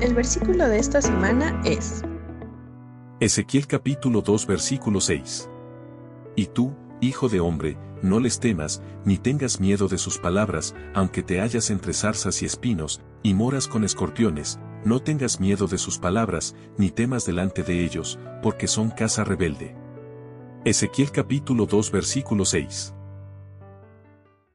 El versículo de esta semana es Ezequiel capítulo 2 versículo 6. Y tú, hijo de hombre, no les temas, ni tengas miedo de sus palabras, aunque te hallas entre zarzas y espinos, y moras con escorpiones, no tengas miedo de sus palabras, ni temas delante de ellos, porque son casa rebelde. Ezequiel capítulo 2 versículo 6.